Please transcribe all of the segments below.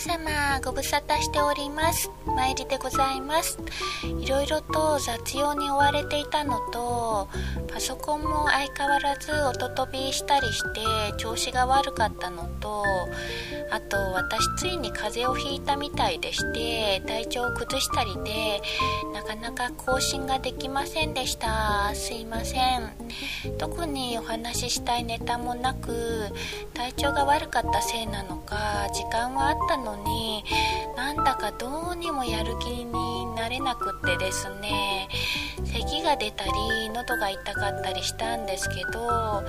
様ご無沙汰しております。参りでございます。いろいろと雑用に追われていたのとパソコンも相変わらず音飛びしたりして調子が悪かったのとあと私ついに風邪をひいたみたいでして体調を崩したりでなかなか更新ができませんでした。すいません。特にお話ししたいネタもなく体調が悪かったせいなのか時間はあったのになんだかどうにもやる気になれなくってですね。咳が出たり喉が痛かったりしたんですけど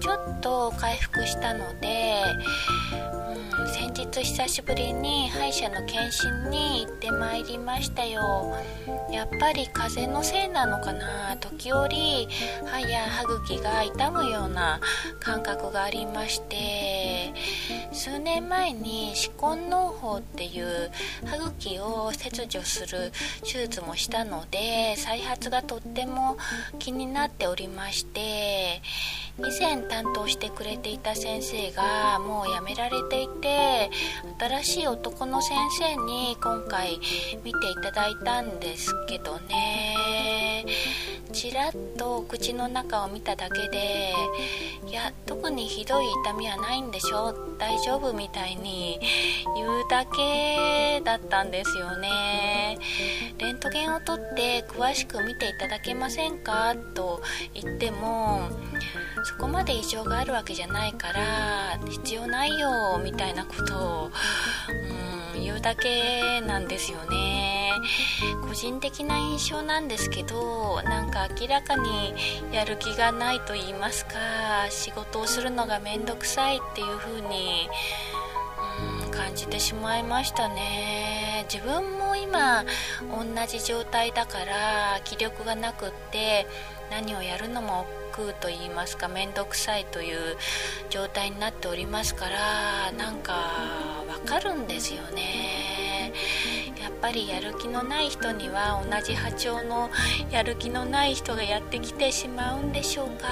ちょっと回復したので、うん、先日久しぶりに歯医者の検診に行ってまいりましたよ。やっぱり風邪のせいなのかな時折歯や歯茎が痛むような感覚がありまして数年前に歯根農法っていう歯茎を切除する手術もしたので再発ががとっても気になっておりまして以前担当してくれていた先生がもう辞められていて新しい男の先生に今回見ていただいたんですけどね。ちらっと口の中を見ただけで特にひどい痛みはないんでしょ大丈夫みたいに言うだけだったんですよねレントゲンを取って詳しく見ていただけませんか？と言ってもそこまで異常があるわけじゃないから必要ないよみたいなことを、うん、だけなんですよね。個人的な印象なんですけどなんか明らかにやる気がないと言いますか仕事をするのが面倒くさいっていう風に感じてしまいましたね。自分も今同じ状態だから気力がなくって何をやるのも億劫と言いますか面倒くさいという状態になっておりますからなんかわかるんですよね。やっぱりやる気のない人には同じ波長のやる気のない人がやってきてしまうんでしょうか。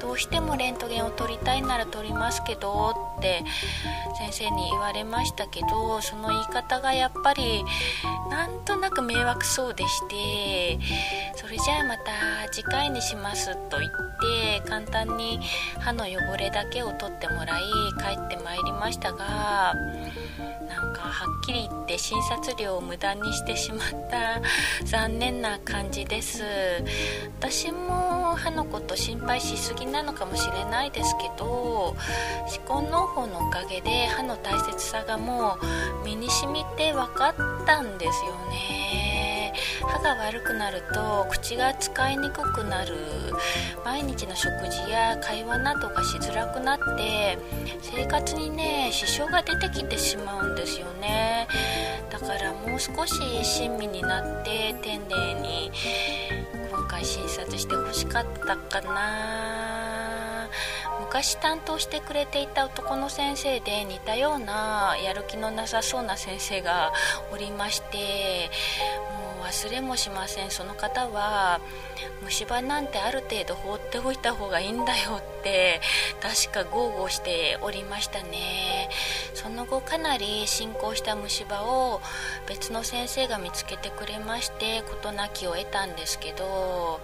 どうしてもレントゲンを取りたいなら取りますけどって先生に言われましたけどその言い方がやっぱりなんとなく迷惑そうでしてそれじゃあまた次回にしますと言って簡単に歯の汚れだけを取ってもらい帰ってまいりましたがなんかはっきり言って診察料を無駄にしてしまった残念な感じです。私も歯のこと心配しすぎなのかもしれないですけど歯根農法のおかげで歯の大切さがもう身に染みて分かったんですよね歯が悪くなると口が使いにくくなる。毎日の食事や会話などがしづらくなって生活にね支障が出てきてしまうんですよね。だからもう少し親身になって丁寧に今回診察してほしかったかな。昔担当してくれていた男の先生で似たようなやる気のなさそうな先生がおりましてもう忘れもしません。その方は虫歯なんてある程度放っておいた方がいいんだよって確か豪語しておりましたね。その後かなり進行した虫歯を別の先生が見つけてくれまして事なきを得たんですけど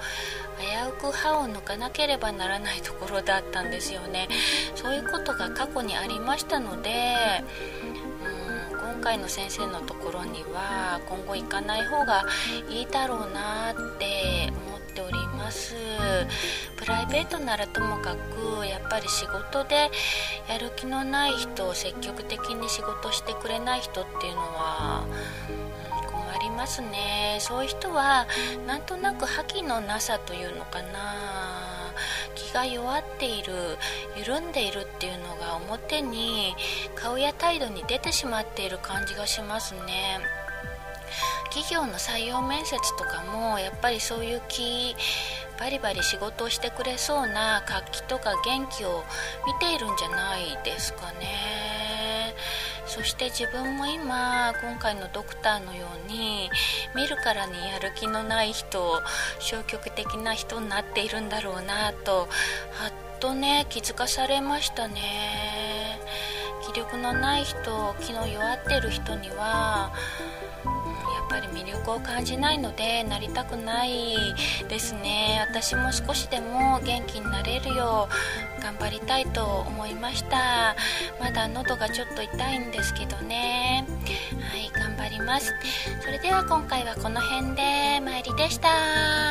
危うく歯を抜かなければならないところだったんですよね。そういうことが過去にありましたので今回の先生のところには今後行かない方がいいだろうなって思っております。プライベートならともかくやっぱり仕事でやる気のない人を積極的に仕事してくれない人っていうのは困りますね。そういう人はなんとなく覇気のなさというのかな。気が弱っている緩んでいるっていうのが表に顔や態度に出てしまっている感じがしますね。企業の採用面接とかもやっぱりそういう気バリバリ仕事をしてくれそうな活気とか元気を見ているんじゃないですかね。そして自分も今今回のドクターのように見るからにやる気のない人消極的な人になっているんだろうなとはっとね気づかされましたね。力のない人気の弱ってる人にはやっぱり魅力を感じないのでなりたくないですね。私も少しでも元気になれるよう頑張りたいと思いました。まだ喉がちょっと痛いんですけどね。はい頑張ります。それでは今回はこの辺で参りでした。